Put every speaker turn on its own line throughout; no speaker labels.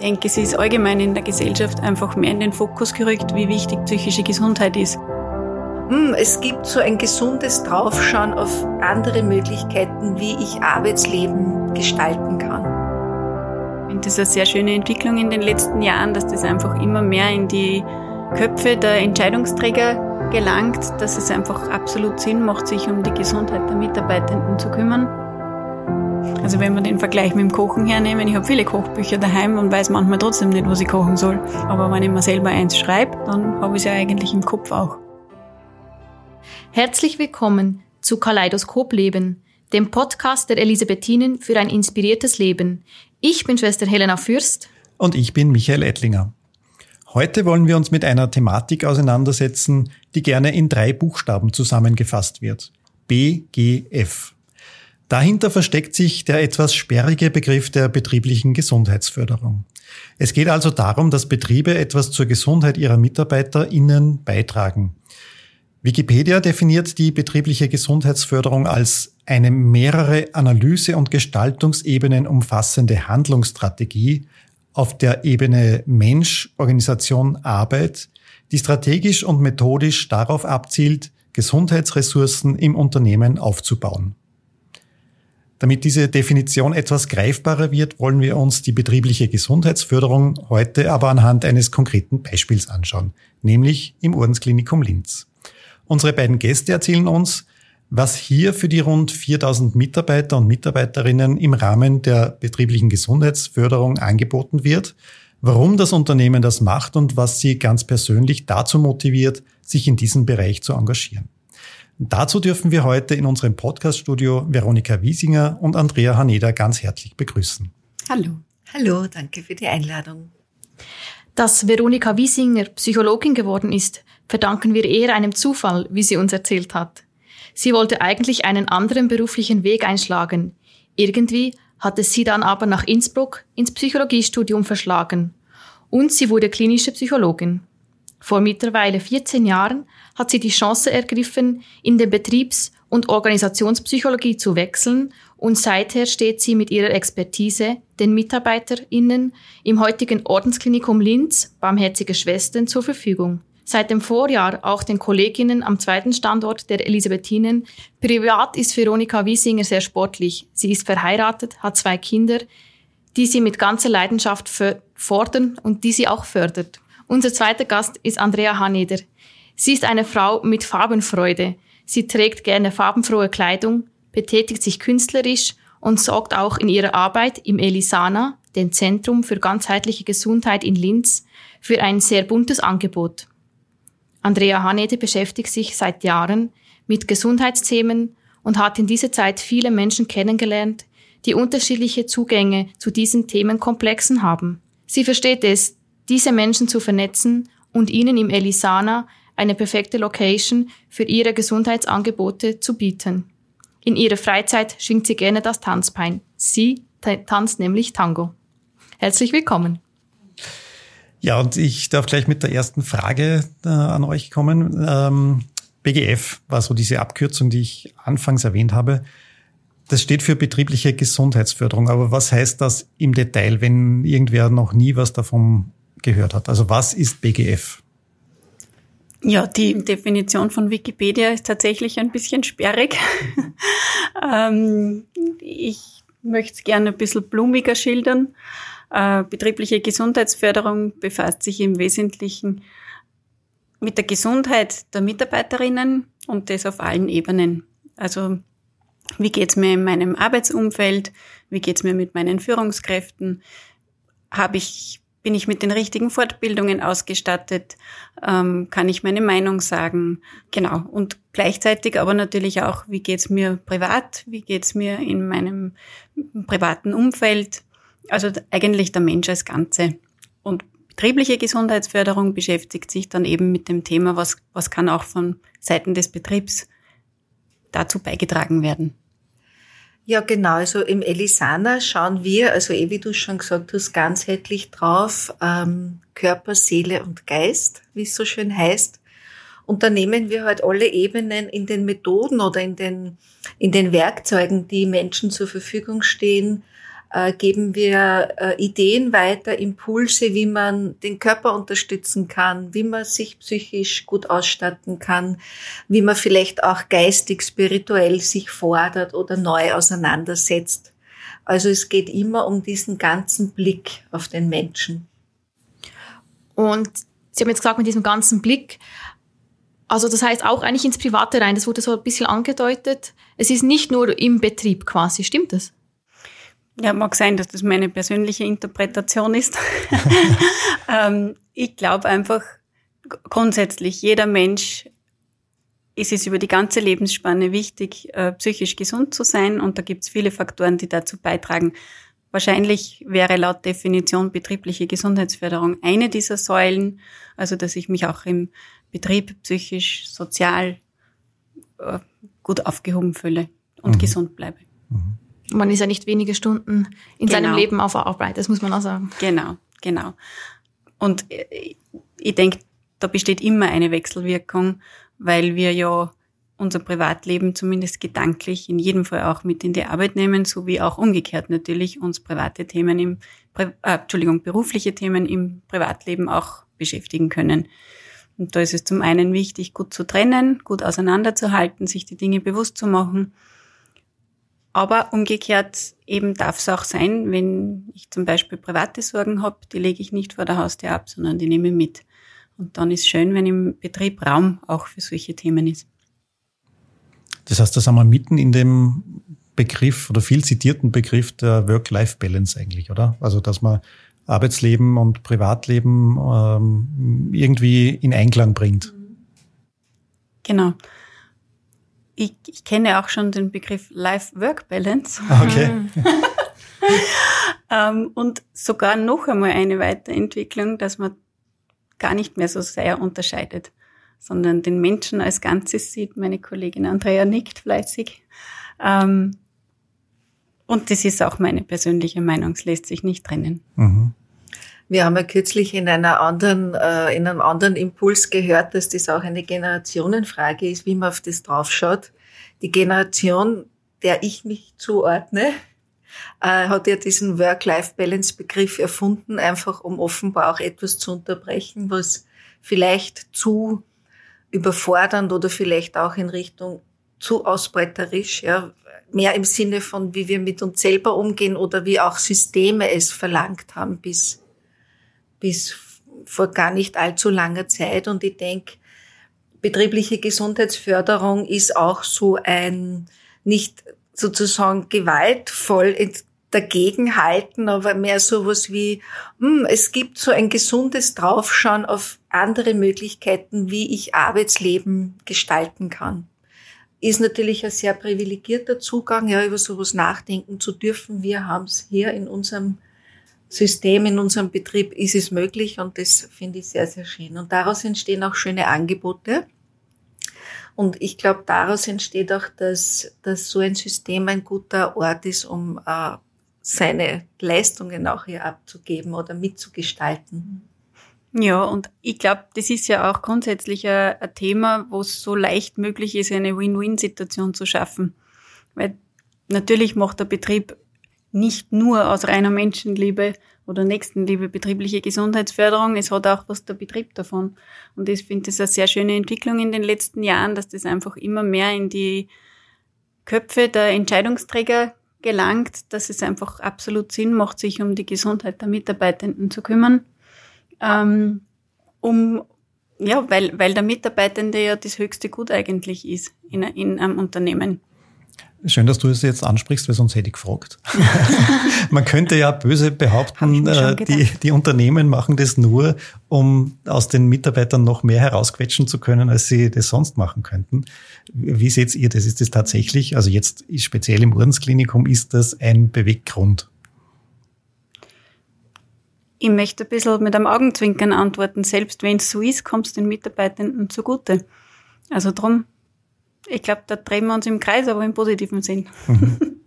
denke, es ist allgemein in der Gesellschaft einfach mehr in den Fokus gerückt, wie wichtig psychische Gesundheit ist.
Hm, es gibt so ein gesundes Draufschauen auf andere Möglichkeiten, wie ich Arbeitsleben gestalten kann.
Ich finde das eine sehr schöne Entwicklung in den letzten Jahren, dass das einfach immer mehr in die Köpfe der Entscheidungsträger gelangt, dass es einfach absolut Sinn macht, sich um die Gesundheit der Mitarbeitenden zu kümmern. Also wenn wir den Vergleich mit dem Kochen hernehmen, ich habe viele Kochbücher daheim und weiß manchmal trotzdem nicht, was ich kochen soll. Aber wenn ich mir selber eins schreibe, dann habe ich es ja eigentlich im Kopf auch.
Herzlich willkommen zu Kaleidoskop Leben, dem Podcast der Elisabethinen für ein inspiriertes Leben. Ich bin Schwester Helena Fürst.
Und ich bin Michael Ettlinger. Heute wollen wir uns mit einer Thematik auseinandersetzen, die gerne in drei Buchstaben zusammengefasst wird. BGF. Dahinter versteckt sich der etwas sperrige Begriff der betrieblichen Gesundheitsförderung. Es geht also darum, dass Betriebe etwas zur Gesundheit ihrer MitarbeiterInnen beitragen. Wikipedia definiert die betriebliche Gesundheitsförderung als eine mehrere Analyse- und Gestaltungsebenen umfassende Handlungsstrategie auf der Ebene Mensch, Organisation, Arbeit, die strategisch und methodisch darauf abzielt, Gesundheitsressourcen im Unternehmen aufzubauen. Damit diese Definition etwas greifbarer wird, wollen wir uns die betriebliche Gesundheitsförderung heute aber anhand eines konkreten Beispiels anschauen, nämlich im Ordensklinikum Linz. Unsere beiden Gäste erzählen uns, was hier für die rund 4000 Mitarbeiter und Mitarbeiterinnen im Rahmen der betrieblichen Gesundheitsförderung angeboten wird, warum das Unternehmen das macht und was sie ganz persönlich dazu motiviert, sich in diesem Bereich zu engagieren. Dazu dürfen wir heute in unserem Podcaststudio Veronika Wiesinger und Andrea Haneda ganz herzlich begrüßen.
Hallo. Hallo, danke für die Einladung.
Dass Veronika Wiesinger Psychologin geworden ist, verdanken wir eher einem Zufall, wie sie uns erzählt hat. Sie wollte eigentlich einen anderen beruflichen Weg einschlagen. Irgendwie hat es sie dann aber nach Innsbruck ins Psychologiestudium verschlagen. Und sie wurde klinische Psychologin. Vor mittlerweile 14 Jahren hat sie die Chance ergriffen, in den Betriebs- und Organisationspsychologie zu wechseln und seither steht sie mit ihrer Expertise den MitarbeiterInnen im heutigen Ordensklinikum Linz, Barmherzige Schwestern, zur Verfügung. Seit dem Vorjahr auch den Kolleginnen am zweiten Standort der Elisabethinen. Privat ist Veronika Wiesinger sehr sportlich. Sie ist verheiratet, hat zwei Kinder, die sie mit ganzer Leidenschaft fordern und die sie auch fördert. Unser zweiter Gast ist Andrea Haneder. Sie ist eine Frau mit Farbenfreude. Sie trägt gerne farbenfrohe Kleidung, betätigt sich künstlerisch und sorgt auch in ihrer Arbeit im Elisana, dem Zentrum für ganzheitliche Gesundheit in Linz, für ein sehr buntes Angebot. Andrea Hanede beschäftigt sich seit Jahren mit Gesundheitsthemen und hat in dieser Zeit viele Menschen kennengelernt, die unterschiedliche Zugänge zu diesen Themenkomplexen haben. Sie versteht es, diese Menschen zu vernetzen und ihnen im Elisana eine perfekte Location für ihre Gesundheitsangebote zu bieten. In ihrer Freizeit schwingt sie gerne das Tanzbein. Sie tanzt nämlich Tango. Herzlich willkommen.
Ja, und ich darf gleich mit der ersten Frage äh, an euch kommen. Ähm, BGF war so diese Abkürzung, die ich anfangs erwähnt habe. Das steht für betriebliche Gesundheitsförderung. Aber was heißt das im Detail, wenn irgendwer noch nie was davon gehört hat? Also was ist BGF?
Ja, die Definition von Wikipedia ist tatsächlich ein bisschen sperrig. ähm, ich möchte es gerne ein bisschen blumiger schildern. Äh, betriebliche Gesundheitsförderung befasst sich im Wesentlichen mit der Gesundheit der Mitarbeiterinnen und das auf allen Ebenen. Also wie geht's mir in meinem Arbeitsumfeld? Wie geht's mir mit meinen Führungskräften? Habe ich bin ich mit den richtigen Fortbildungen ausgestattet? Ähm, kann ich meine Meinung sagen? Genau. Und gleichzeitig aber natürlich auch, wie geht's mir privat? Wie geht's mir in meinem privaten Umfeld? Also eigentlich der Mensch als Ganze. Und betriebliche Gesundheitsförderung beschäftigt sich dann eben mit dem Thema, was, was kann auch von Seiten des Betriebs dazu beigetragen werden.
Ja, genau. Also im Elisana schauen wir, also eh wie du schon gesagt hast, ganzheitlich drauf, ähm, Körper, Seele und Geist, wie es so schön heißt. Und da nehmen wir halt alle Ebenen in den Methoden oder in den, in den Werkzeugen, die Menschen zur Verfügung stehen, äh, geben wir äh, Ideen weiter, Impulse, wie man den Körper unterstützen kann, wie man sich psychisch gut ausstatten kann, wie man vielleicht auch geistig, spirituell sich fordert oder neu auseinandersetzt. Also es geht immer um diesen ganzen Blick auf den Menschen.
Und Sie haben jetzt gesagt, mit diesem ganzen Blick, also das heißt auch eigentlich ins Private rein, das wurde so ein bisschen angedeutet. Es ist nicht nur im Betrieb quasi, stimmt das?
Ja, mag sein, dass das meine persönliche Interpretation ist. ähm, ich glaube einfach grundsätzlich, jeder Mensch ist es über die ganze Lebensspanne wichtig, äh, psychisch gesund zu sein. Und da gibt es viele Faktoren, die dazu beitragen. Wahrscheinlich wäre laut Definition betriebliche Gesundheitsförderung eine dieser Säulen, also dass ich mich auch im Betrieb psychisch, sozial äh, gut aufgehoben fühle und mhm. gesund bleibe. Mhm.
Man ist ja nicht wenige Stunden in genau. seinem Leben auf Arbeit, das muss man auch sagen.
Genau, genau. Und äh, ich denke, da besteht immer eine Wechselwirkung, weil wir ja unser Privatleben zumindest gedanklich in jedem Fall auch mit in die Arbeit nehmen, sowie auch umgekehrt natürlich uns private Themen im, äh, Entschuldigung, berufliche Themen im Privatleben auch beschäftigen können. Und da ist es zum einen wichtig, gut zu trennen, gut auseinanderzuhalten, sich die Dinge bewusst zu machen aber umgekehrt eben darf es auch sein, wenn ich zum Beispiel private Sorgen habe, die lege ich nicht vor der Haustür ab, sondern die nehme ich mit. Und dann ist schön, wenn im Betrieb Raum auch für solche Themen ist.
Das heißt, da sind wir mitten in dem Begriff oder viel zitierten Begriff der Work-Life-Balance eigentlich, oder? Also, dass man Arbeitsleben und Privatleben ähm, irgendwie in Einklang bringt.
Genau. Ich, ich kenne auch schon den Begriff Life-Work-Balance.
Okay.
ähm, und sogar noch einmal eine Weiterentwicklung, dass man gar nicht mehr so sehr unterscheidet, sondern den Menschen als Ganzes sieht. Meine Kollegin Andrea nickt fleißig. Ähm, und das ist auch meine persönliche Meinung, es lässt sich nicht trennen. Mhm.
Wir haben ja kürzlich in einer anderen, äh, in einem anderen Impuls gehört, dass das auch eine Generationenfrage ist, wie man auf das draufschaut. Die Generation, der ich mich zuordne, äh, hat ja diesen Work-Life-Balance-Begriff erfunden, einfach um offenbar auch etwas zu unterbrechen, was vielleicht zu überfordernd oder vielleicht auch in Richtung zu ausbeuterisch, ja, mehr im Sinne von, wie wir mit uns selber umgehen oder wie auch Systeme es verlangt haben bis bis vor gar nicht allzu langer Zeit. Und ich denke, betriebliche Gesundheitsförderung ist auch so ein nicht sozusagen gewaltvoll dagegenhalten, aber mehr sowas wie, hm, es gibt so ein gesundes Draufschauen auf andere Möglichkeiten, wie ich Arbeitsleben gestalten kann. Ist natürlich ein sehr privilegierter Zugang, ja, über sowas nachdenken zu dürfen. Wir haben es hier in unserem System in unserem Betrieb ist es möglich und das finde ich sehr, sehr schön. Und daraus entstehen auch schöne Angebote. Und ich glaube, daraus entsteht auch, dass, dass so ein System ein guter Ort ist, um äh, seine Leistungen auch hier abzugeben oder mitzugestalten.
Ja, und ich glaube, das ist ja auch grundsätzlich ein, ein Thema, wo es so leicht möglich ist, eine Win-Win-Situation zu schaffen. Weil natürlich macht der Betrieb nicht nur aus reiner Menschenliebe oder Nächstenliebe betriebliche Gesundheitsförderung, es hat auch was der Betrieb davon. Und ich finde das eine sehr schöne Entwicklung in den letzten Jahren, dass das einfach immer mehr in die Köpfe der Entscheidungsträger gelangt, dass es einfach absolut Sinn macht, sich um die Gesundheit der Mitarbeitenden zu kümmern. Ähm, um, ja, weil, weil der Mitarbeitende ja das höchste Gut eigentlich ist in, in einem Unternehmen.
Schön, dass du es jetzt ansprichst, weil sonst hätte ich gefragt. Man könnte ja böse behaupten, äh, die, die Unternehmen machen das nur, um aus den Mitarbeitern noch mehr herausquetschen zu können, als sie das sonst machen könnten. Wie seht ihr das? Ist das tatsächlich, also jetzt speziell im Ordensklinikum, ist das ein Beweggrund?
Ich möchte ein bisschen mit einem Augenzwinkern antworten. Selbst wenn es so ist, kommt es den Mitarbeitenden zugute. Also drum ich glaube, da drehen wir uns im Kreis, aber im positiven Sinn. Mhm.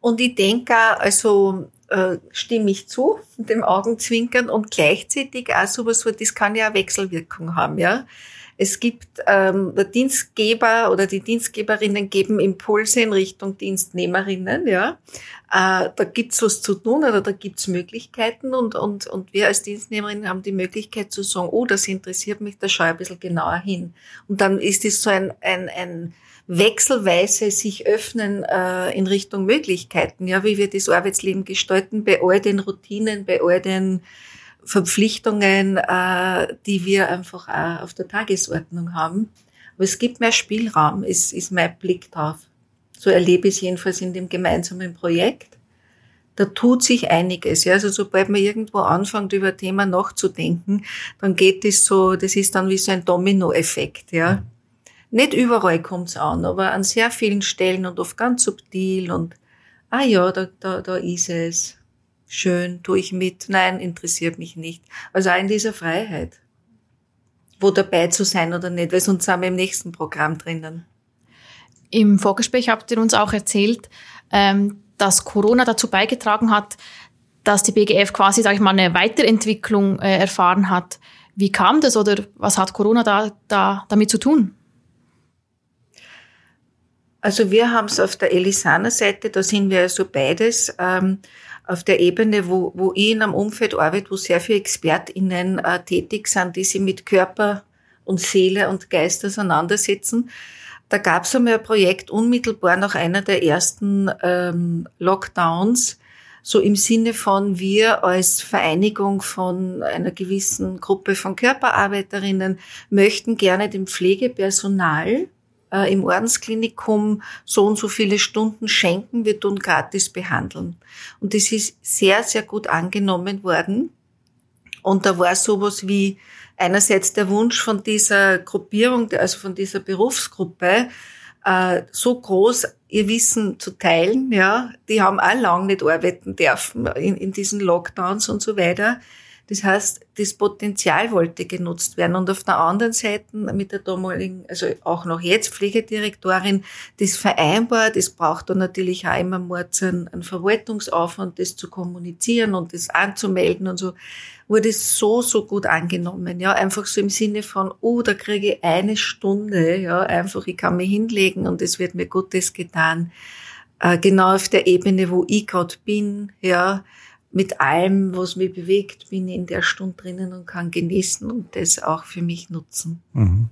Und ich denke auch, also äh, stimme ich zu, mit dem Augenzwinkern und gleichzeitig auch sowas, das kann ja auch Wechselwirkung haben, ja. Es gibt ähm, der Dienstgeber oder die Dienstgeberinnen geben Impulse in Richtung Dienstnehmerinnen, ja. Äh, da gibt's was zu tun oder da gibt's Möglichkeiten und, und, und wir als Dienstnehmerinnen haben die Möglichkeit zu sagen, oh, das interessiert mich, da schaue ich ein bisschen genauer hin. Und dann ist es so ein, ein, ein wechselweise sich öffnen äh, in Richtung Möglichkeiten, ja, wie wir das Arbeitsleben gestalten, bei all den Routinen, bei all den Verpflichtungen, äh, die wir einfach auch auf der Tagesordnung haben. Aber es gibt mehr Spielraum, ist, ist mein Blick drauf. So erlebe ich es jedenfalls in dem gemeinsamen Projekt. Da tut sich einiges. Ja, also sobald man irgendwo anfängt, über ein Thema nachzudenken, dann geht es so, das ist dann wie so ein Dominoeffekt. Ja, nicht überall kommt's an, aber an sehr vielen Stellen und oft ganz subtil und ah ja, da, da, da ist es schön, tue ich mit, nein, interessiert mich nicht. Also auch in dieser Freiheit, wo dabei zu sein oder nicht, weil sonst sind wir im nächsten Programm drinnen.
Im Vorgespräch habt ihr uns auch erzählt, ähm, dass Corona dazu beigetragen hat, dass die BGF quasi, sage ich mal, eine Weiterentwicklung äh, erfahren hat. Wie kam das oder was hat Corona da, da damit zu tun?
Also wir haben es auf der Elisana-Seite, da sind wir also beides. Ähm, auf der Ebene, wo, wo ich in einem Umfeld arbeite, wo sehr viele ExpertInnen äh, tätig sind, die sich mit Körper und Seele und Geist auseinandersetzen. Da gab es einmal ein Projekt unmittelbar nach einer der ersten ähm, Lockdowns, so im Sinne von wir als Vereinigung von einer gewissen Gruppe von Körperarbeiterinnen möchten gerne dem Pflegepersonal äh, im Ordensklinikum so und so viele Stunden schenken, wir tun gratis behandeln. Und das ist sehr, sehr gut angenommen worden. Und da war sowas wie einerseits der Wunsch von dieser Gruppierung, also von dieser Berufsgruppe, äh, so groß, ihr Wissen zu teilen, ja, die haben auch lang nicht arbeiten dürfen in, in diesen Lockdowns und so weiter. Das heißt, das Potenzial wollte genutzt werden. Und auf der anderen Seite mit der damaligen, also auch noch jetzt Pflegedirektorin, das vereinbart, das braucht dann natürlich auch immer mal einen, einen Verwaltungsaufwand, das zu kommunizieren und das anzumelden und so, wurde es so, so gut angenommen. Ja, einfach so im Sinne von, oh, da kriege ich eine Stunde, ja, einfach, ich kann mich hinlegen und es wird mir Gutes getan. Äh, genau auf der Ebene, wo ich gerade bin, ja, mit allem, was mich bewegt, bin ich in der Stunde drinnen und kann genießen und das auch für mich nutzen. Mhm.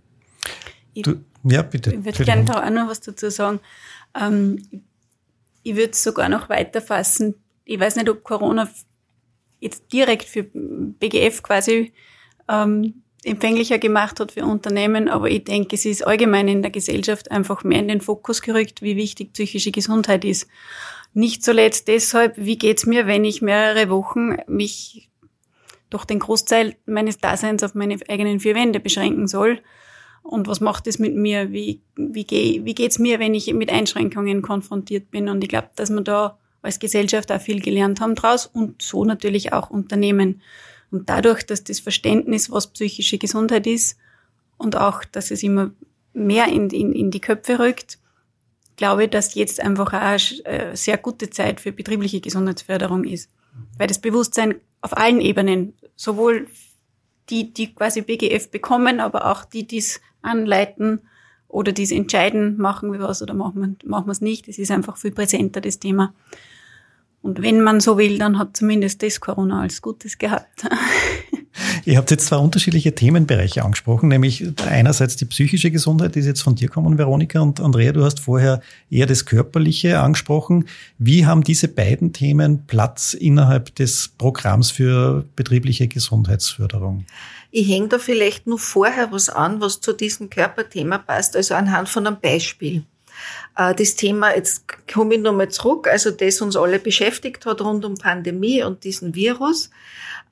Du, ja, bitte. Ich würde gerne da auch noch was dazu sagen. Ähm, ich würde es sogar noch weiter fassen. Ich weiß nicht, ob Corona jetzt direkt für BGF quasi ähm, empfänglicher gemacht hat für Unternehmen, aber ich denke, es ist allgemein in der Gesellschaft einfach mehr in den Fokus gerückt, wie wichtig psychische Gesundheit ist. Nicht zuletzt deshalb, wie geht's mir, wenn ich mehrere Wochen mich durch den Großteil meines Daseins auf meine eigenen vier Wände beschränken soll. Und was macht es mit mir? Wie, wie, geh, wie geht's mir, wenn ich mit Einschränkungen konfrontiert bin? Und ich glaube, dass wir da als Gesellschaft auch viel gelernt haben draus und so natürlich auch Unternehmen. Und dadurch, dass das Verständnis, was psychische Gesundheit ist und auch, dass es immer mehr in, in, in die Köpfe rückt, glaube, dass jetzt einfach auch eine äh, sehr gute Zeit für betriebliche Gesundheitsförderung ist. Weil das Bewusstsein auf allen Ebenen, sowohl die, die quasi BGF bekommen, aber auch die, die es anleiten oder die es entscheiden, machen wir was oder machen wir, machen wir es nicht. Es ist einfach viel präsenter, das Thema. Und wenn man so will, dann hat zumindest das Corona als Gutes gehabt.
Ihr habt jetzt zwei unterschiedliche Themenbereiche angesprochen, nämlich einerseits die psychische Gesundheit, die ist jetzt von dir kommen, Veronika, und Andrea, du hast vorher eher das Körperliche angesprochen. Wie haben diese beiden Themen Platz innerhalb des Programms für betriebliche Gesundheitsförderung?
Ich hänge da vielleicht nur vorher was an, was zu diesem Körperthema passt, also anhand von einem Beispiel. Äh, das Thema, jetzt komme ich nochmal zurück, also das uns alle beschäftigt hat rund um Pandemie und diesen Virus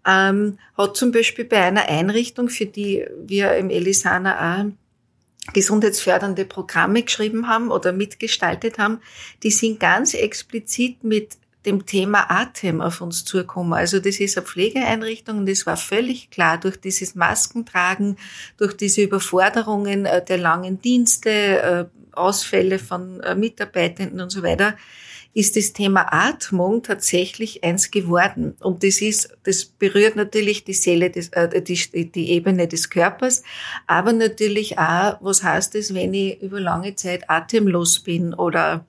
ähm, hat zum Beispiel bei einer Einrichtung, für die wir im Elisana auch gesundheitsfördernde Programme geschrieben haben oder mitgestaltet haben, die sind ganz explizit mit dem Thema Atem auf uns zugekommen. Also das ist eine Pflegeeinrichtung und es war völlig klar durch dieses Maskentragen, durch diese Überforderungen äh, der langen Dienste, äh, Ausfälle von äh, Mitarbeitenden und so weiter, ist das Thema Atmung tatsächlich eins geworden. Und das ist, das berührt natürlich die Seele, des, äh, die, die Ebene des Körpers, aber natürlich auch, was heißt es, wenn ich über lange Zeit atemlos bin oder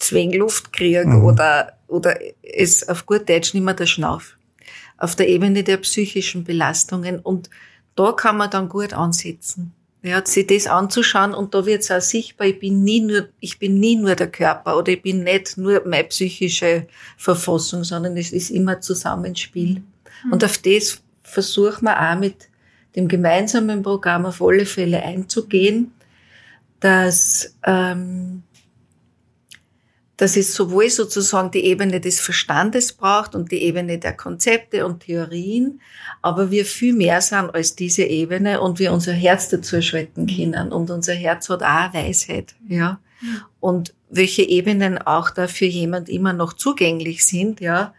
Zwängluft kriege mhm. oder, oder es auf gut Deutsch nicht mehr der Schnauf. Auf der Ebene der psychischen Belastungen. Und da kann man dann gut ansetzen. Ja, sich das anzuschauen und da wird es auch sichtbar, ich bin nie nur, ich bin nie nur der Körper oder ich bin nicht nur meine psychische Verfassung, sondern es ist immer Zusammenspiel. Mhm. Und auf das versuchen wir auch mit dem gemeinsamen Programm auf alle Fälle einzugehen, dass ähm, dass es sowohl sozusagen die Ebene des Verstandes braucht und die Ebene der Konzepte und Theorien, aber wir viel mehr sind als diese Ebene und wir unser Herz dazu schalten können und unser Herz hat auch Weisheit, ja. Und welche Ebenen auch da für jemand immer noch zugänglich sind, ja.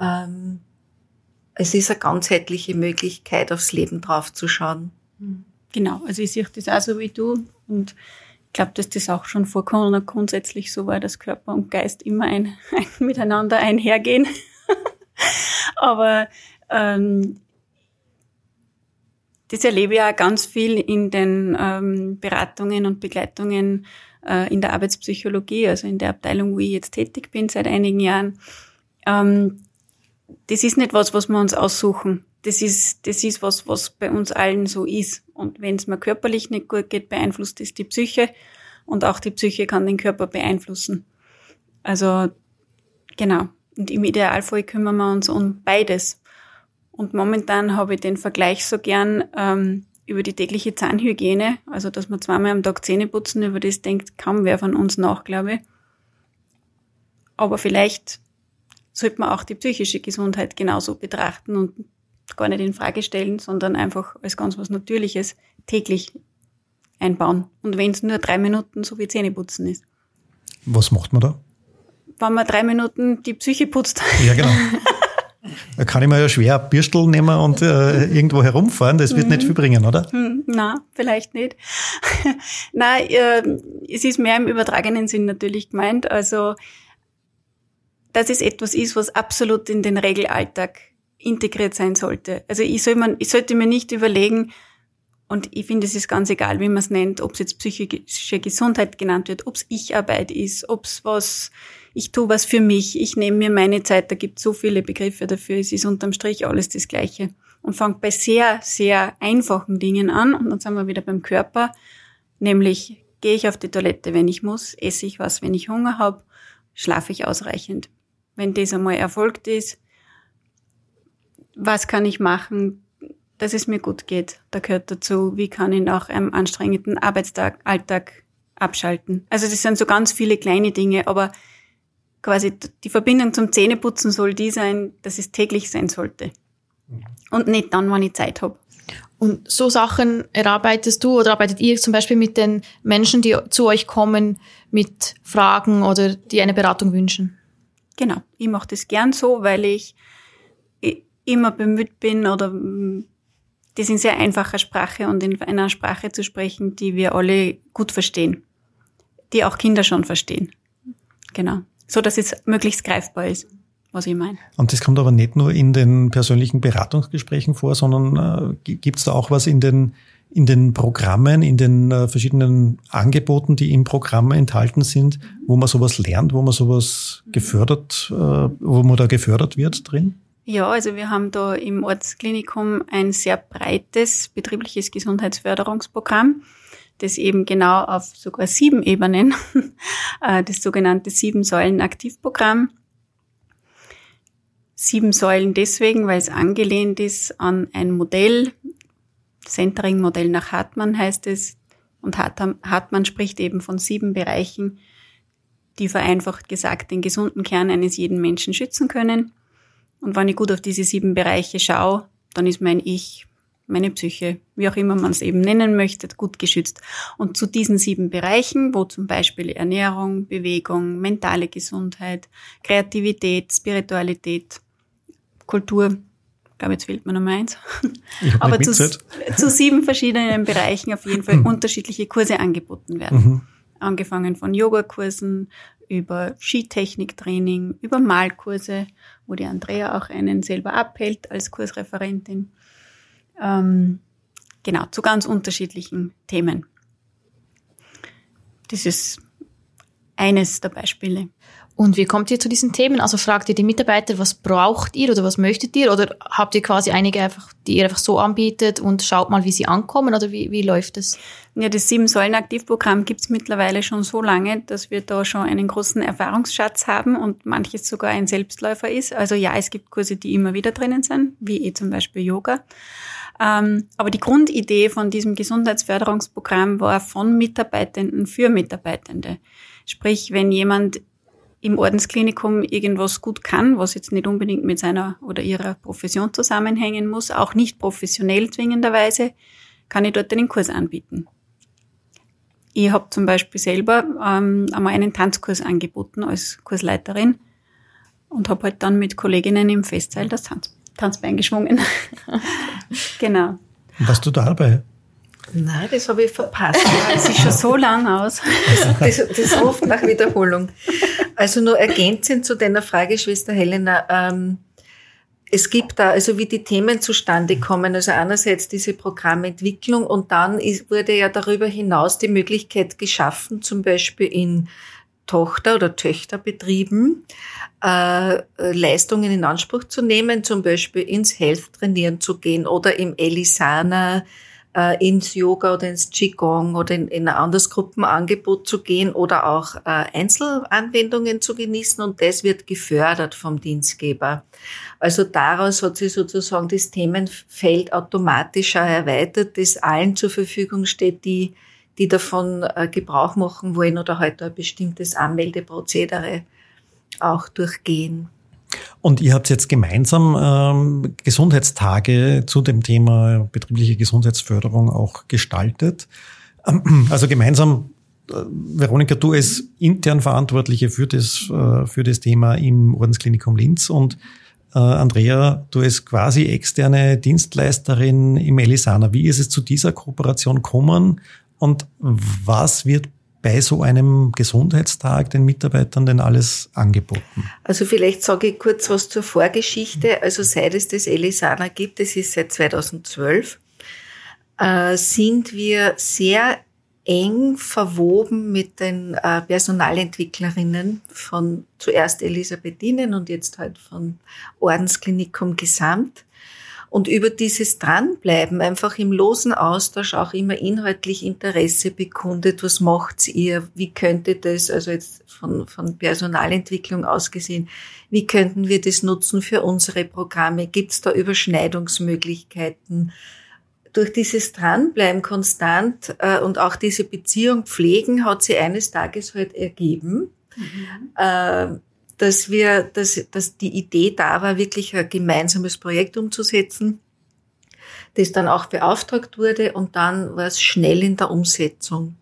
Ähm, es ist eine ganzheitliche Möglichkeit, aufs Leben draufzuschauen.
Genau, also ich sehe das auch so wie du und glaube, dass das auch schon vor Corona grundsätzlich so war, dass Körper und Geist immer ein, ein miteinander einhergehen. Aber ähm, das erlebe ich auch ganz viel in den ähm, Beratungen und Begleitungen äh, in der Arbeitspsychologie, also in der Abteilung, wo ich jetzt tätig bin seit einigen Jahren. Ähm, das ist nicht was, was wir uns aussuchen das ist, das ist was, was bei uns allen so ist. Und wenn es mir körperlich nicht gut geht, beeinflusst es die Psyche und auch die Psyche kann den Körper beeinflussen. Also genau. Und im Idealfall kümmern wir uns um beides. Und momentan habe ich den Vergleich so gern ähm, über die tägliche Zahnhygiene, also dass wir zweimal am Tag Zähne putzen, über das denkt kaum wer von uns nach, glaube ich. Aber vielleicht sollte man auch die psychische Gesundheit genauso betrachten und gar nicht in Frage stellen, sondern einfach als ganz was Natürliches täglich einbauen. Und wenn es nur drei Minuten so wie Zähneputzen ist.
Was macht man da?
Wenn man drei Minuten die Psyche putzt.
Ja, genau. Da kann ich mir ja schwer Bürstel nehmen und äh, irgendwo herumfahren. Das wird mhm. nicht viel bringen, oder?
Mhm, na, vielleicht nicht. na, äh, es ist mehr im übertragenen Sinn natürlich gemeint. Also, dass es etwas ist, was absolut in den Regelalltag integriert sein sollte. Also ich, soll man, ich sollte mir nicht überlegen, und ich finde, es ist ganz egal, wie man es nennt, ob es jetzt psychische Gesundheit genannt wird, ob es Ich-Arbeit ist, ob es was, ich tue was für mich, ich nehme mir meine Zeit, da gibt es so viele Begriffe dafür, es ist unterm Strich alles das Gleiche. Und fangt bei sehr, sehr einfachen Dingen an und dann sind wir wieder beim Körper, nämlich gehe ich auf die Toilette, wenn ich muss, esse ich was, wenn ich Hunger habe, schlafe ich ausreichend. Wenn das einmal erfolgt ist, was kann ich machen, dass es mir gut geht. Da gehört dazu, wie kann ich nach einem anstrengenden Arbeitstag, Alltag abschalten. Also das sind so ganz viele kleine Dinge, aber quasi die Verbindung zum Zähneputzen soll die sein, dass es täglich sein sollte. Und nicht dann, wenn ich Zeit habe.
Und so Sachen erarbeitest du oder arbeitet ihr zum Beispiel mit den Menschen, die zu euch kommen mit Fragen oder die eine Beratung wünschen?
Genau, ich mache das gern so, weil ich immer bemüht bin oder mm, das in sehr einfacher Sprache und in einer Sprache zu sprechen, die wir alle gut verstehen, die auch Kinder schon verstehen. Genau. So dass es möglichst greifbar ist, was ich meine.
Und das kommt aber nicht nur in den persönlichen Beratungsgesprächen vor, sondern äh, gibt es da auch was in den in den Programmen, in den äh, verschiedenen Angeboten, die im Programm enthalten sind, wo man sowas lernt, wo man sowas gefördert, äh, wo man da gefördert wird drin?
Ja, also wir haben da im Ortsklinikum ein sehr breites betriebliches Gesundheitsförderungsprogramm, das eben genau auf sogar sieben Ebenen, äh, das sogenannte Sieben-Säulen-Aktivprogramm. Sieben Säulen deswegen, weil es angelehnt ist an ein Modell, Centering-Modell nach Hartmann heißt es, und Hartmann spricht eben von sieben Bereichen, die vereinfacht gesagt den gesunden Kern eines jeden Menschen schützen können. Und wenn ich gut auf diese sieben Bereiche schaue, dann ist mein Ich, meine Psyche, wie auch immer man es eben nennen möchte, gut geschützt. Und zu diesen sieben Bereichen, wo zum Beispiel Ernährung, Bewegung, mentale Gesundheit, Kreativität, Spiritualität, Kultur, ich glaube, jetzt fehlt mir noch eins. Aber zu, zu, sieben verschiedenen Bereichen auf jeden Fall unterschiedliche Kurse angeboten werden. Mhm. angefangen von Yogakursen über Skitechniktraining, über Malkurse, wo die Andrea auch einen selber abhält als Kursreferentin. Ähm, genau, zu ganz unterschiedlichen Themen. Das ist eines der Beispiele.
Und wie kommt ihr zu diesen Themen? Also fragt ihr die Mitarbeiter, was braucht ihr oder was möchtet ihr? Oder habt ihr quasi einige einfach, die ihr einfach so anbietet und schaut mal, wie sie ankommen? Oder wie, wie läuft das?
Ja, das Sieben-Säulen-Aktivprogramm gibt es mittlerweile schon so lange, dass wir da schon einen großen Erfahrungsschatz haben und manches sogar ein Selbstläufer ist. Also ja, es gibt Kurse, die immer wieder drinnen sind, wie eh zum Beispiel Yoga. Ähm, aber die Grundidee von diesem Gesundheitsförderungsprogramm war von Mitarbeitenden für Mitarbeitende. Sprich, wenn jemand im Ordensklinikum irgendwas gut kann, was jetzt nicht unbedingt mit seiner oder ihrer Profession zusammenhängen muss, auch nicht professionell zwingenderweise, kann ich dort einen Kurs anbieten. Ich habe zum Beispiel selber ähm, einmal einen Tanzkurs angeboten als Kursleiterin und habe halt dann mit Kolleginnen im Festsaal das Tanz Tanzbein geschwungen. genau.
Warst du dabei?
Nein, das habe ich verpasst.
Das sieht schon so lang aus.
Das, das, das ruft nach Wiederholung. Also nur ergänzend zu deiner Frage, Schwester Helena. Ähm, es gibt da, also wie die Themen zustande kommen, also einerseits diese Programmentwicklung und dann ist, wurde ja darüber hinaus die Möglichkeit geschaffen, zum Beispiel in Tochter- oder Töchterbetrieben äh, Leistungen in Anspruch zu nehmen, zum Beispiel ins Health trainieren zu gehen oder im Elisana äh, ins Yoga oder ins Qigong oder in, in ein anderes Gruppenangebot zu gehen oder auch äh, Einzelanwendungen zu genießen und das wird gefördert vom Dienstgeber. Also daraus hat sich sozusagen das Themenfeld automatisch auch erweitert, das allen zur Verfügung steht, die, die davon äh, Gebrauch machen wollen oder heute halt ein bestimmtes Anmeldeprozedere auch durchgehen.
Und ihr habt jetzt gemeinsam ähm, Gesundheitstage zu dem Thema betriebliche Gesundheitsförderung auch gestaltet. Also gemeinsam, äh, Veronika, du als intern Verantwortliche für das, äh, für das Thema im Ordensklinikum Linz und äh, Andrea, du als quasi externe Dienstleisterin im Elisana. Wie ist es zu dieser Kooperation gekommen und was wird bei so einem Gesundheitstag den Mitarbeitern denn alles angeboten?
Also vielleicht sage ich kurz was zur Vorgeschichte. Also seit es das Elisana gibt, das ist seit 2012, äh, sind wir sehr eng verwoben mit den äh, Personalentwicklerinnen von zuerst Elisabethinen und jetzt halt von Ordensklinikum Gesamt und über dieses Dranbleiben einfach im losen Austausch auch immer inhaltlich Interesse bekundet. Was macht ihr? Wie könnte das, also jetzt von, von Personalentwicklung ausgesehen, wie könnten wir das nutzen für unsere Programme? Gibt es da Überschneidungsmöglichkeiten? Durch dieses Dranbleiben konstant äh, und auch diese Beziehung pflegen hat sie eines Tages halt ergeben. Mhm. Äh, dass wir, dass, dass die Idee da war, wirklich ein gemeinsames Projekt umzusetzen, das dann auch beauftragt wurde und dann war es schnell in der Umsetzung.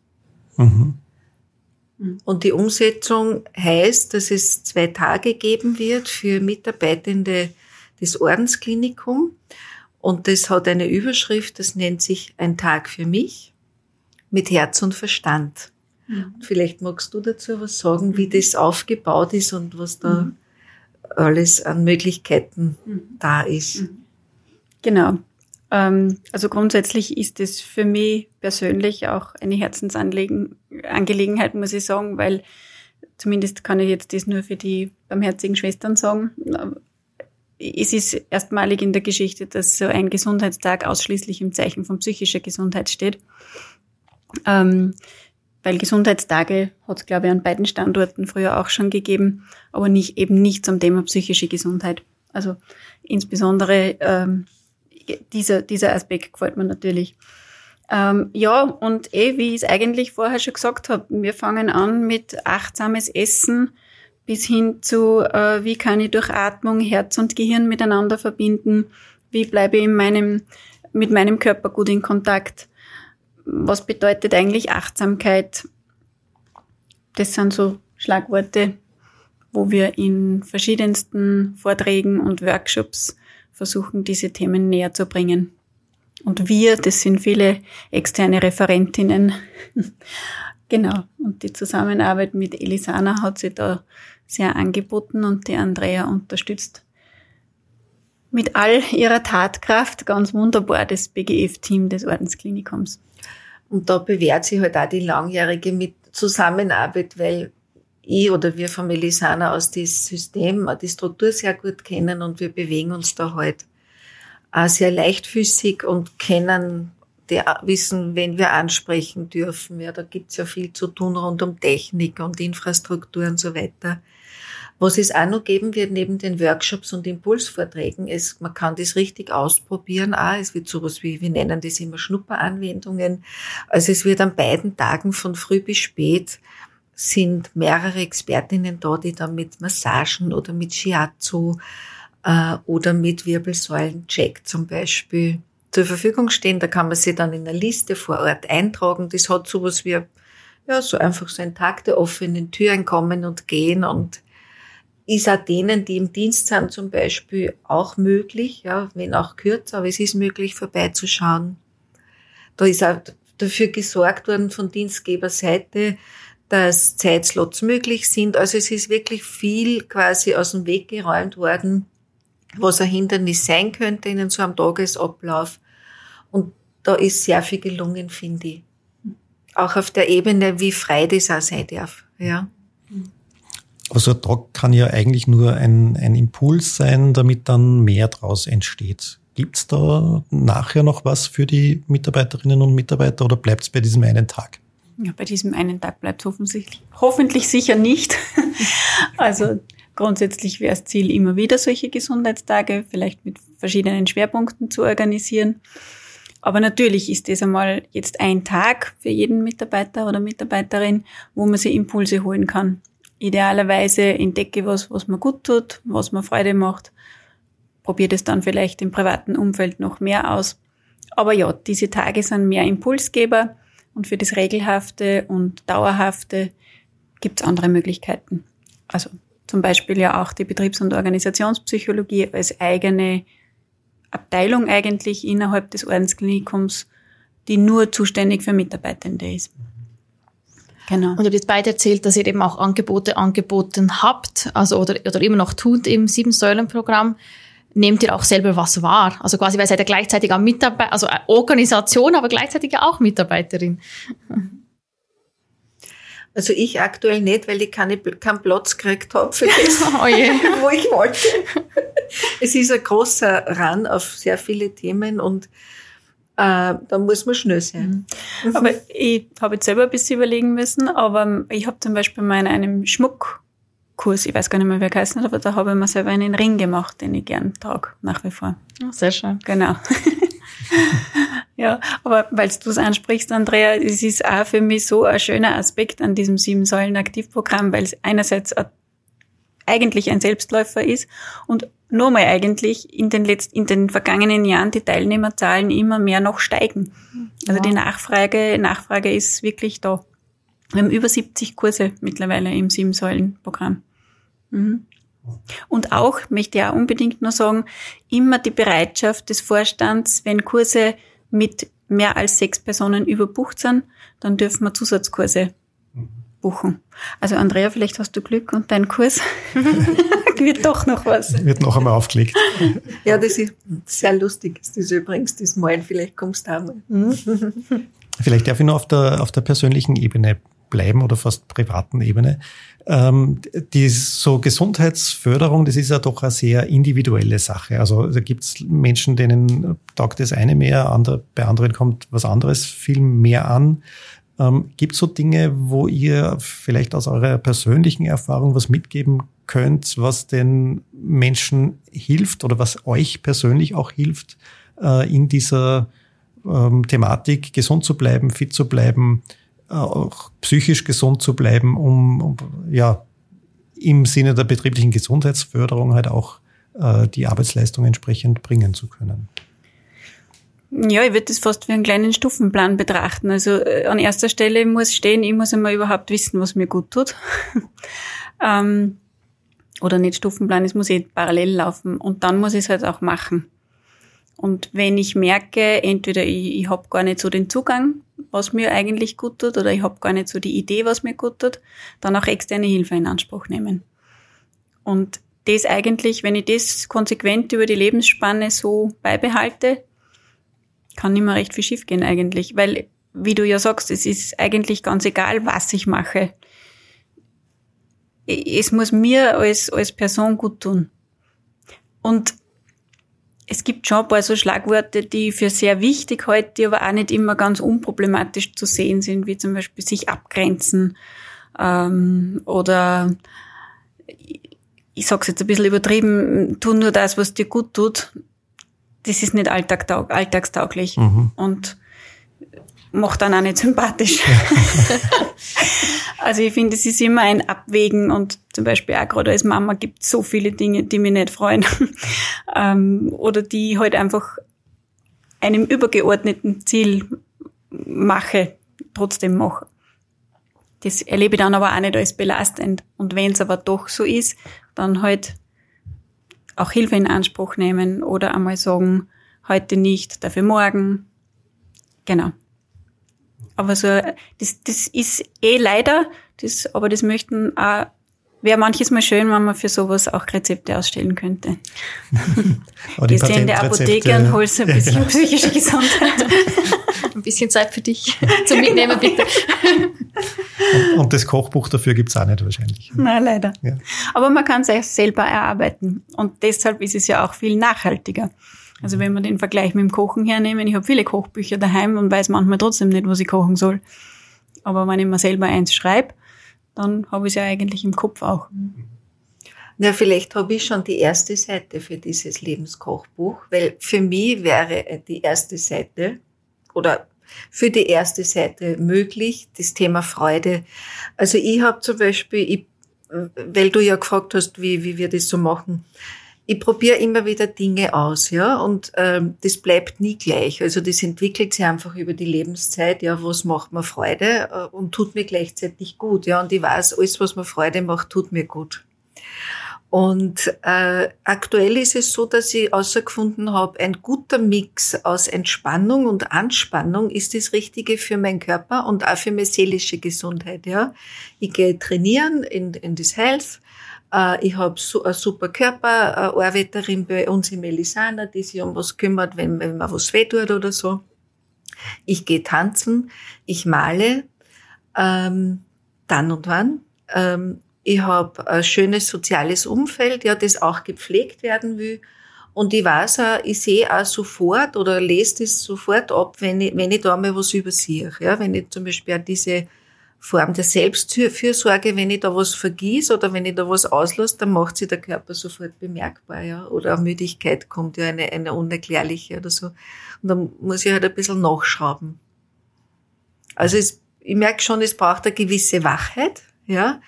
Mhm. Und die Umsetzung heißt, dass es zwei Tage geben wird für Mitarbeitende des Ordensklinikum. Und das hat eine Überschrift, das nennt sich ein Tag für mich mit Herz und Verstand. Mhm. Vielleicht magst du dazu was sagen, wie das aufgebaut ist und was da mhm. alles an Möglichkeiten mhm. da ist. Mhm.
Genau. Ähm, also grundsätzlich ist es für mich persönlich auch eine Herzensangelegenheit, muss ich sagen, weil zumindest kann ich jetzt das nur für die barmherzigen Schwestern sagen. Es ist erstmalig in der Geschichte, dass so ein Gesundheitstag ausschließlich im Zeichen von psychischer Gesundheit steht. Ähm, weil Gesundheitstage hat es, glaube ich, an beiden Standorten früher auch schon gegeben, aber nicht, eben nicht zum Thema psychische Gesundheit. Also insbesondere ähm, dieser, dieser Aspekt gefällt mir natürlich. Ähm, ja, und eh, wie ich es eigentlich vorher schon gesagt habe, wir fangen an mit achtsames Essen bis hin zu, äh, wie kann ich durch Atmung Herz und Gehirn miteinander verbinden, wie bleibe ich in meinem, mit meinem Körper gut in Kontakt was bedeutet eigentlich Achtsamkeit? Das sind so Schlagworte, wo wir in verschiedensten Vorträgen und Workshops versuchen, diese Themen näher zu bringen. Und wir, das sind viele externe Referentinnen, Genau. Und die Zusammenarbeit mit Elisana hat sich da sehr angeboten und die Andrea unterstützt mit all ihrer Tatkraft ganz wunderbar das BGF-Team des Ordensklinikums.
Und da bewährt sich halt auch die langjährige Zusammenarbeit, weil ich oder wir von Melisana aus das System, die Struktur sehr gut kennen und wir bewegen uns da halt auch sehr leichtfüßig und kennen die wissen, wenn wir ansprechen dürfen. Ja, da gibt's ja viel zu tun rund um Technik und Infrastruktur und so weiter. Was es auch noch geben wird neben den Workshops und Impulsvorträgen, ist, man kann das richtig ausprobieren. Auch. Es wird sowas wie, wir nennen das immer Schnupperanwendungen. Also es wird an beiden Tagen von früh bis spät sind mehrere Expertinnen da, die dann mit Massagen oder mit Shiatsu äh, oder mit Wirbelsäulencheck zum Beispiel zur Verfügung stehen. Da kann man sich dann in einer Liste vor Ort eintragen. Das hat sowas wie ja, so einfach so ein Tag der offenen Türen kommen und gehen und ist auch denen, die im Dienst sind, zum Beispiel auch möglich, ja, wenn auch kürzer, aber es ist möglich, vorbeizuschauen. Da ist auch dafür gesorgt worden von Dienstgeberseite, dass Zeitslots möglich sind. Also es ist wirklich viel quasi aus dem Weg geräumt worden, was ein Hindernis sein könnte in so einem Tagesablauf. Und da ist sehr viel gelungen, finde ich. Auch auf der Ebene, wie frei das auch sein darf, ja.
Aber so ein Tag kann ja eigentlich nur ein, ein Impuls sein, damit dann mehr draus entsteht. Gibt's da nachher noch was für die Mitarbeiterinnen und Mitarbeiter oder bleibt es bei diesem einen Tag?
Ja, bei diesem einen Tag bleibt es hoffentlich, hoffentlich sicher nicht. also grundsätzlich wäre das Ziel, immer wieder solche Gesundheitstage, vielleicht mit verschiedenen Schwerpunkten zu organisieren. Aber natürlich ist das einmal jetzt ein Tag für jeden Mitarbeiter oder Mitarbeiterin, wo man sich Impulse holen kann idealerweise entdecke was, was mir gut tut, was mir Freude macht, probiere das dann vielleicht im privaten Umfeld noch mehr aus. Aber ja, diese Tage sind mehr Impulsgeber und für das Regelhafte und Dauerhafte gibt es andere Möglichkeiten. Also zum Beispiel ja auch die Betriebs- und Organisationspsychologie als eigene Abteilung eigentlich innerhalb des Ordensklinikums, die nur zuständig für Mitarbeitende ist.
Genau. Und ihr habt jetzt beide erzählt, dass ihr eben auch Angebote angeboten habt, also oder, oder immer noch tut im Sieben-Säulen-Programm. Nehmt ihr auch selber was wahr? Also quasi, weil seid ihr gleichzeitig auch Mitarbeiter, also Organisation, aber gleichzeitig auch Mitarbeiterin.
Also ich aktuell nicht, weil ich keine, keinen Platz gekriegt habe für das, oh wo ich wollte. Es ist ein großer Run auf sehr viele Themen und äh, da muss man schnell sein.
Mhm. Aber ich habe jetzt selber ein bisschen überlegen müssen, aber ich habe zum Beispiel mal in einem Schmuckkurs, ich weiß gar nicht mehr, wer geheißen hat, aber da habe ich mir selber einen Ring gemacht, den ich gern trage, nach wie vor.
Oh, sehr schön.
Genau. ja, aber weil du es ansprichst, Andrea, es ist auch für mich so ein schöner Aspekt an diesem Sieben-Säulen-Aktivprogramm, weil es einerseits eigentlich ein Selbstläufer ist und nur mal eigentlich in den letzten, in den vergangenen Jahren die Teilnehmerzahlen immer mehr noch steigen. Also ja. die Nachfrage, Nachfrage ist wirklich da. Wir haben über 70 Kurse mittlerweile im Sieben-Säulen-Programm. Mhm. Und auch, möchte ich auch unbedingt nur sagen, immer die Bereitschaft des Vorstands, wenn Kurse mit mehr als sechs Personen überbucht sind, dann dürfen wir Zusatzkurse buchen. Also Andrea, vielleicht hast du Glück und dein Kurs wird doch noch was.
Wird noch einmal aufgelegt.
ja, das ist sehr lustig. Das ist übrigens das Mal. Vielleicht kommst du einmal.
Vielleicht darf ich nur auf der, auf der persönlichen Ebene bleiben oder fast privaten Ebene. Ähm, die so Gesundheitsförderung, das ist ja doch eine sehr individuelle Sache. Also da gibt's Menschen, denen taugt das eine mehr, andere, bei anderen kommt was anderes viel mehr an. Ähm, Gibt es so Dinge, wo ihr vielleicht aus eurer persönlichen Erfahrung was mitgeben könnt, was den Menschen hilft oder was euch persönlich auch hilft, äh, in dieser ähm, Thematik gesund zu bleiben, fit zu bleiben, äh, auch psychisch gesund zu bleiben, um, um ja im Sinne der betrieblichen Gesundheitsförderung halt auch äh, die Arbeitsleistung entsprechend bringen zu können?
Ja, ich würde das fast wie einen kleinen Stufenplan betrachten. Also äh, an erster Stelle muss stehen, ich muss einmal überhaupt wissen, was mir gut tut. ähm, oder nicht Stufenplan, es muss eh parallel laufen. Und dann muss ich es halt auch machen. Und wenn ich merke, entweder ich, ich habe gar nicht so den Zugang was mir eigentlich gut tut, oder ich habe gar nicht so die Idee, was mir gut tut, dann auch externe Hilfe in Anspruch nehmen. Und das eigentlich, wenn ich das konsequent über die Lebensspanne so beibehalte, kann nicht mehr recht viel schief gehen eigentlich. Weil, wie du ja sagst, es ist eigentlich ganz egal, was ich mache. Es muss mir als, als Person gut tun. Und es gibt schon ein paar so Schlagworte, die ich für sehr wichtig halte, die aber auch nicht immer ganz unproblematisch zu sehen sind, wie zum Beispiel sich abgrenzen ähm, oder ich sag's jetzt ein bisschen übertrieben, tu nur das, was dir gut tut. Das ist nicht alltagstaug alltagstauglich mhm. und macht dann auch nicht sympathisch. Also ich finde, es ist immer ein Abwägen und zum Beispiel auch gerade als Mama gibt es so viele Dinge, die mich nicht freuen ähm, oder die halt einfach einem übergeordneten Ziel mache, trotzdem mache. Das erlebe ich dann aber auch nicht als belastend. Und wenn es aber doch so ist, dann halt auch Hilfe in Anspruch nehmen oder einmal sagen, heute nicht, dafür morgen. Genau. Aber so, das, das ist eh leider, das, aber das möchten auch, wäre manches mal schön, wenn man für sowas auch Rezepte ausstellen könnte. Gehst du in der Apotheke und holst ein bisschen ja, genau. psychische Gesundheit.
ein bisschen Zeit für dich zum Mitnehmen, bitte.
Und, und das Kochbuch dafür gibt's auch nicht wahrscheinlich.
Nein, leider. Ja. Aber man kann es selber erarbeiten. Und deshalb ist es ja auch viel nachhaltiger. Also wenn wir den Vergleich mit dem Kochen hernehmen, ich habe viele Kochbücher daheim und weiß manchmal trotzdem nicht, was ich kochen soll. Aber wenn ich mir selber eins schreibe, dann habe ich es ja eigentlich im Kopf auch.
Na, vielleicht habe ich schon die erste Seite für dieses Lebenskochbuch, weil für mich wäre die erste Seite oder für die erste Seite möglich, das Thema Freude. Also ich habe zum Beispiel, ich, weil du ja gefragt hast, wie, wie wir das so machen, ich probiere immer wieder Dinge aus, ja, und ähm, das bleibt nie gleich. Also das entwickelt sich einfach über die Lebenszeit, ja, was macht mir Freude äh, und tut mir gleichzeitig gut, ja, und ich weiß, alles, was mir Freude macht, tut mir gut. Und äh, aktuell ist es so, dass ich herausgefunden habe, ein guter Mix aus Entspannung und Anspannung ist das Richtige für meinen Körper und auch für meine seelische Gesundheit. Ja, ich gehe trainieren in, in das Health äh, ich habe so, eine super Körperarbeiterin bei uns in Melisana, die sich um was kümmert, wenn, wenn man was weh tut oder so. Ich gehe tanzen, ich male, ähm, dann und wann. Ähm, ich habe ein schönes soziales Umfeld, ja, das auch gepflegt werden will. Und ich weiß auch, ich sehe auch sofort oder lese das sofort ab, wenn ich, wenn ich da mal was übersehe. Ja, wenn ich zum Beispiel auch diese Form der Selbstfürsorge, wenn ich da was vergieß oder wenn ich da was auslasse, dann macht sich der Körper sofort bemerkbar, ja. Oder eine Müdigkeit kommt ja eine, eine unerklärliche oder so. Und dann muss ich halt ein bisschen nachschrauben. Also es, ich merke schon, es braucht eine gewisse Wachheit, ja.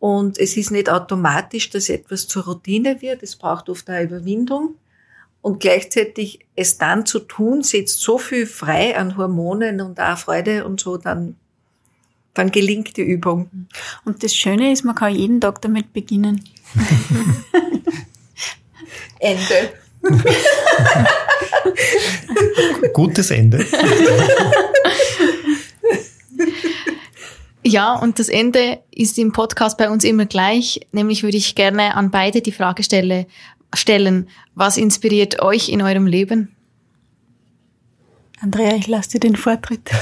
Und es ist nicht automatisch, dass etwas zur Routine wird. Es braucht oft eine Überwindung. Und gleichzeitig es dann zu tun, setzt so viel frei an Hormonen und auch Freude und so, dann dann gelingt die Übung.
Und das Schöne ist, man kann jeden Tag damit beginnen.
Ende.
Gutes Ende.
Ja, und das Ende ist im Podcast bei uns immer gleich. Nämlich würde ich gerne an beide die Frage stelle, stellen, was inspiriert euch in eurem Leben?
Andrea, ich lasse dir den Vortritt.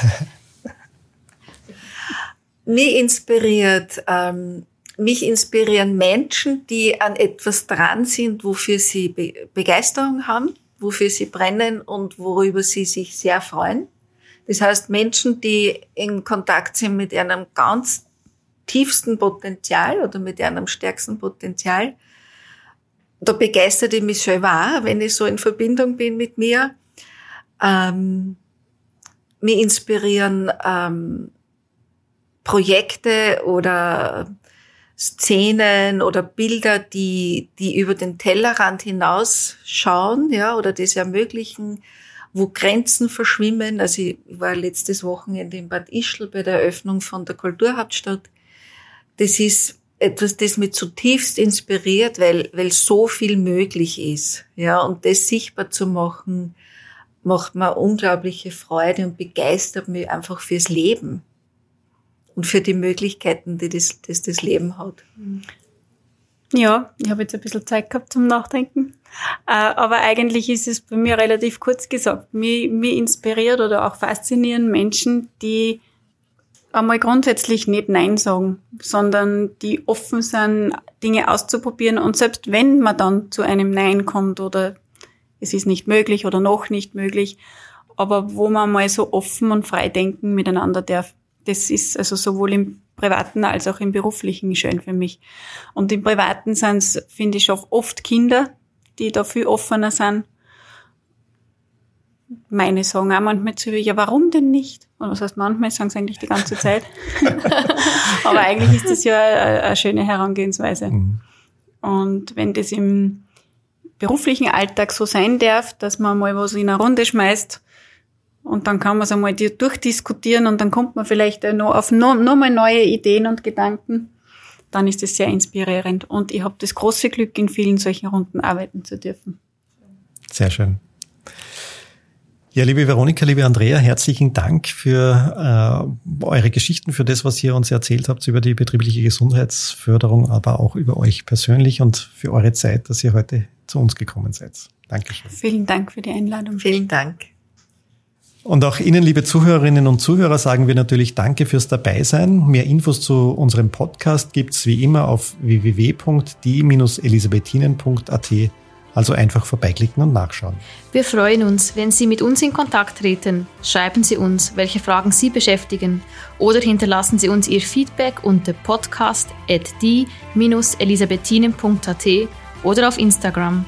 Mich inspiriert, ähm, mich inspirieren Menschen, die an etwas dran sind, wofür sie Be Begeisterung haben, wofür sie brennen und worüber sie sich sehr freuen. Das heißt, Menschen, die in Kontakt sind mit einem ganz tiefsten Potenzial oder mit einem stärksten Potenzial. Da begeistert ich mich selber wenn ich so in Verbindung bin mit mir. Ähm, mich inspirieren ähm, Projekte oder Szenen oder Bilder, die, die über den Tellerrand hinausschauen, ja, oder das ermöglichen, wo Grenzen verschwimmen. Also ich war letztes Wochenende in Bad Ischl bei der Eröffnung von der Kulturhauptstadt. Das ist etwas, das mich zutiefst inspiriert, weil, weil so viel möglich ist, ja, und das sichtbar zu machen, macht mir unglaubliche Freude und begeistert mich einfach fürs Leben und für die Möglichkeiten, die das, das, das Leben hat.
Ja, ich habe jetzt ein bisschen Zeit gehabt zum Nachdenken. Äh, aber eigentlich ist es bei mir relativ kurz gesagt. Mich, mich inspiriert oder auch faszinieren Menschen, die einmal grundsätzlich nicht Nein sagen, sondern die offen sind, Dinge auszuprobieren. Und selbst wenn man dann zu einem Nein kommt oder es ist nicht möglich oder noch nicht möglich, aber wo man mal so offen und frei denken miteinander darf. Das ist also sowohl im privaten als auch im beruflichen schön für mich. Und im privaten sind es, finde ich, auch oft Kinder, die da viel offener sind. Meine sagen auch manchmal zu mir, ja, warum denn nicht? Und was heißt manchmal, sagen sie eigentlich die ganze Zeit. Aber eigentlich ist das ja eine, eine schöne Herangehensweise. Mhm. Und wenn das im beruflichen Alltag so sein darf, dass man mal was in eine Runde schmeißt, und dann kann man es einmal durchdiskutieren und dann kommt man vielleicht noch auf noch, noch mal neue Ideen und Gedanken. Dann ist es sehr inspirierend. Und ich habe das große Glück, in vielen solchen Runden arbeiten zu dürfen.
Sehr schön. Ja, liebe Veronika, liebe Andrea, herzlichen Dank für äh, eure Geschichten, für das, was ihr uns erzählt habt über die betriebliche Gesundheitsförderung, aber auch über euch persönlich und für eure Zeit, dass ihr heute zu uns gekommen seid. Dankeschön.
Vielen Dank für die Einladung.
Vielen Dank.
Und auch Ihnen, liebe Zuhörerinnen und Zuhörer, sagen wir natürlich Danke fürs Dabeisein. Mehr Infos zu unserem Podcast gibt's wie immer auf www.die-elisabethinen.at. Also einfach vorbeiklicken und nachschauen.
Wir freuen uns, wenn Sie mit uns in Kontakt treten. Schreiben Sie uns, welche Fragen Sie beschäftigen oder hinterlassen Sie uns Ihr Feedback unter podcast.die-elisabethinen.at oder auf Instagram.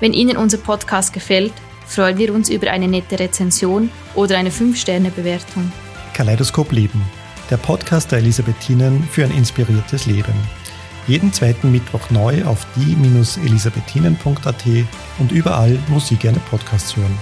Wenn Ihnen unser Podcast gefällt, freuen wir uns über eine nette Rezension oder eine 5-Sterne-Bewertung.
Kaleidoskop Leben, der Podcast der Elisabethinen für ein inspiriertes Leben. Jeden zweiten Mittwoch neu auf die-elisabethinen.at und überall, wo Sie gerne Podcasts hören.